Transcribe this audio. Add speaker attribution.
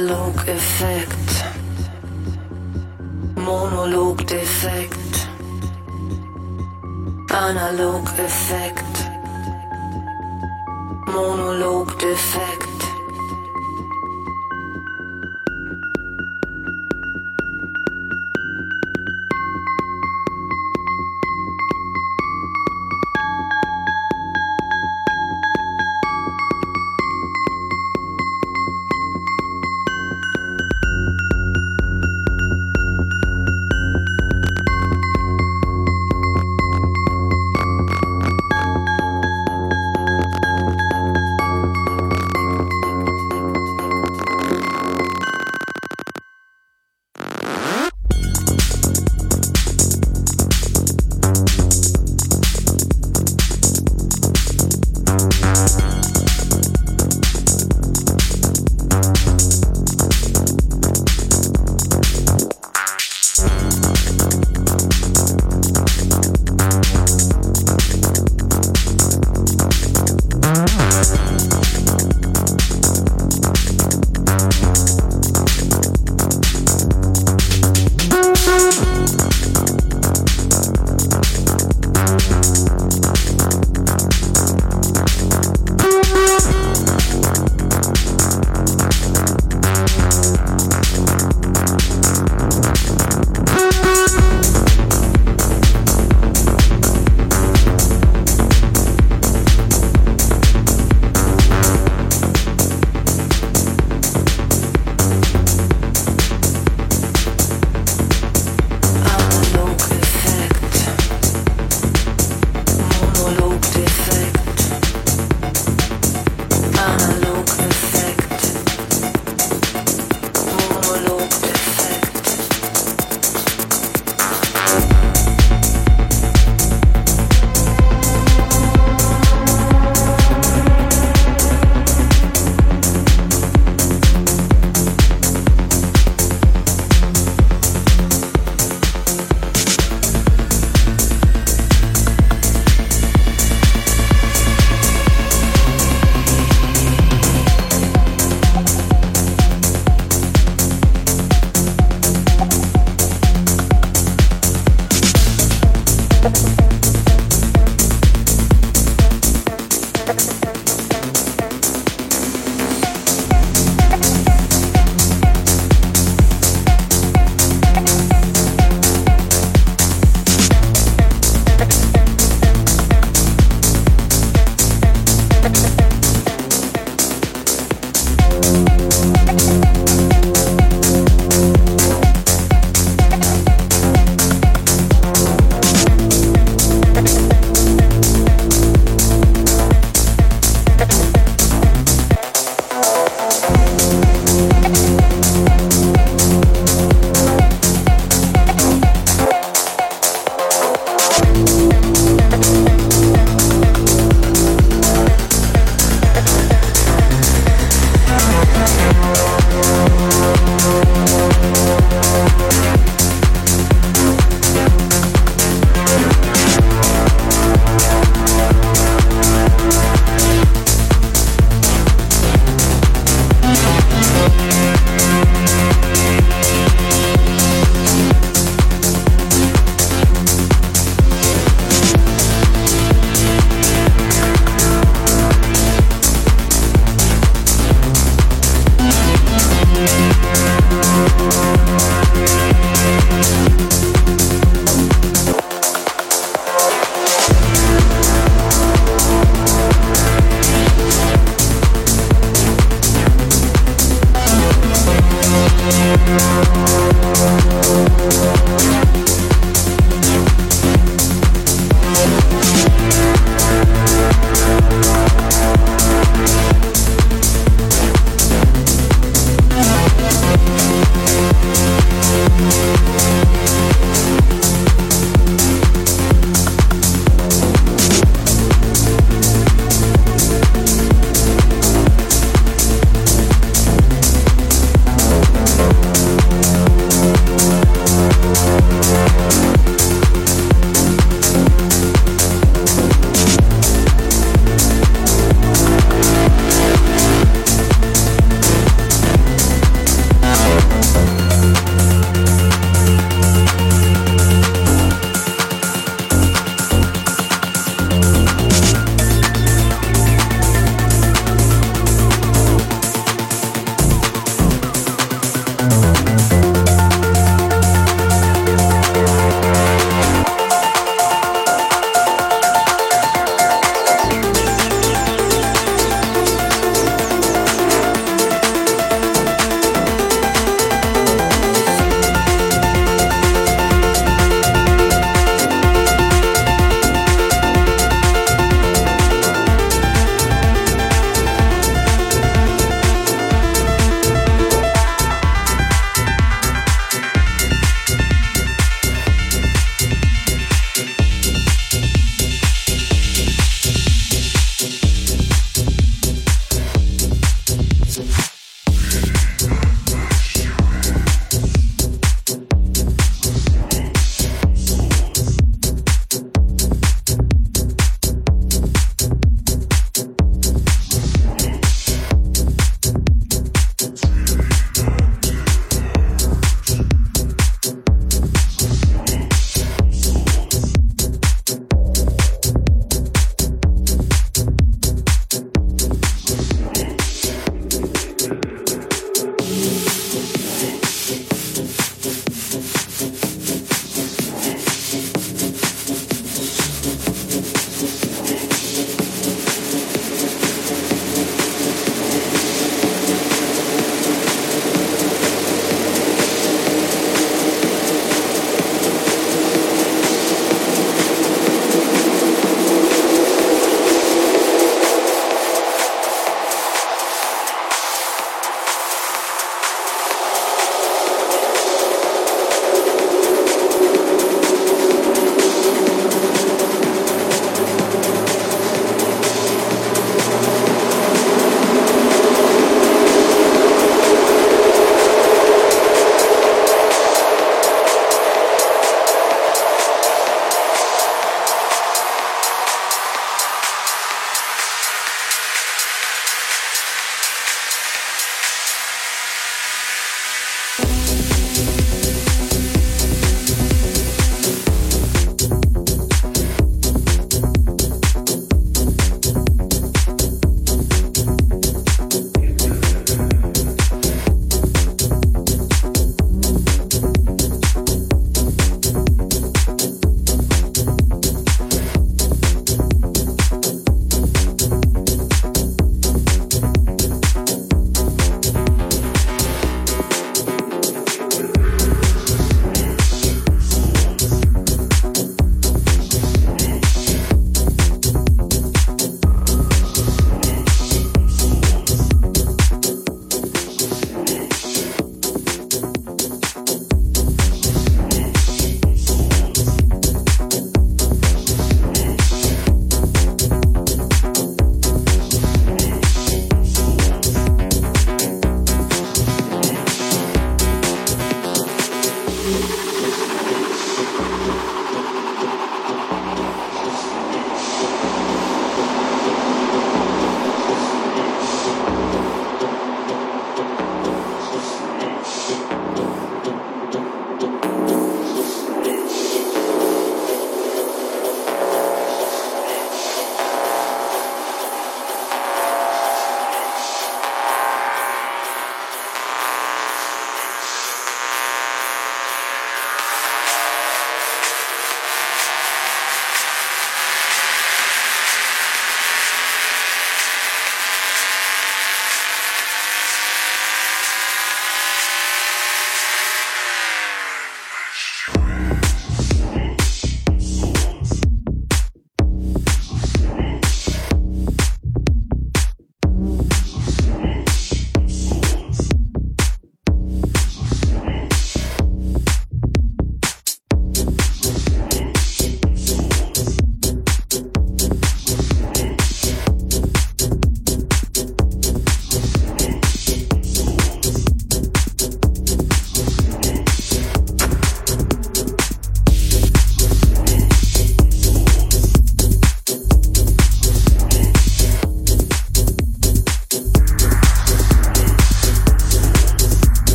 Speaker 1: Analog-Effekt, Monolog-Defekt, Analog-Effekt,